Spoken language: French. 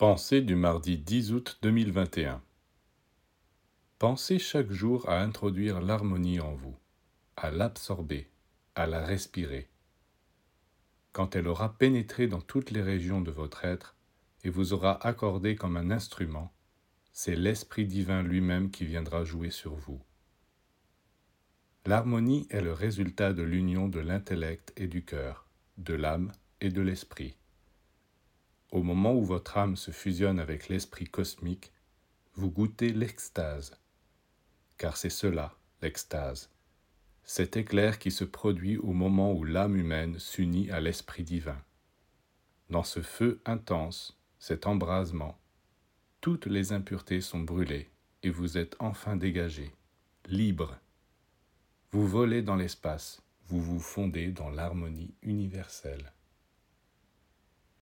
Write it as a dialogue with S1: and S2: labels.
S1: Pensée du mardi 10 août 2021 Pensez chaque jour à introduire l'harmonie en vous, à l'absorber, à la respirer. Quand elle aura pénétré dans toutes les régions de votre être et vous aura accordé comme un instrument, c'est l'Esprit divin lui-même qui viendra jouer sur vous. L'harmonie est le résultat de l'union de l'intellect et du cœur, de l'âme et de l'esprit. Au moment où votre âme se fusionne avec l'esprit cosmique, vous goûtez l'extase. Car c'est cela, l'extase. Cet éclair qui se produit au moment où l'âme humaine s'unit à l'esprit divin. Dans ce feu intense, cet embrasement, toutes les impuretés sont brûlées et vous êtes enfin dégagé, libre. Vous volez dans l'espace, vous vous fondez dans l'harmonie universelle.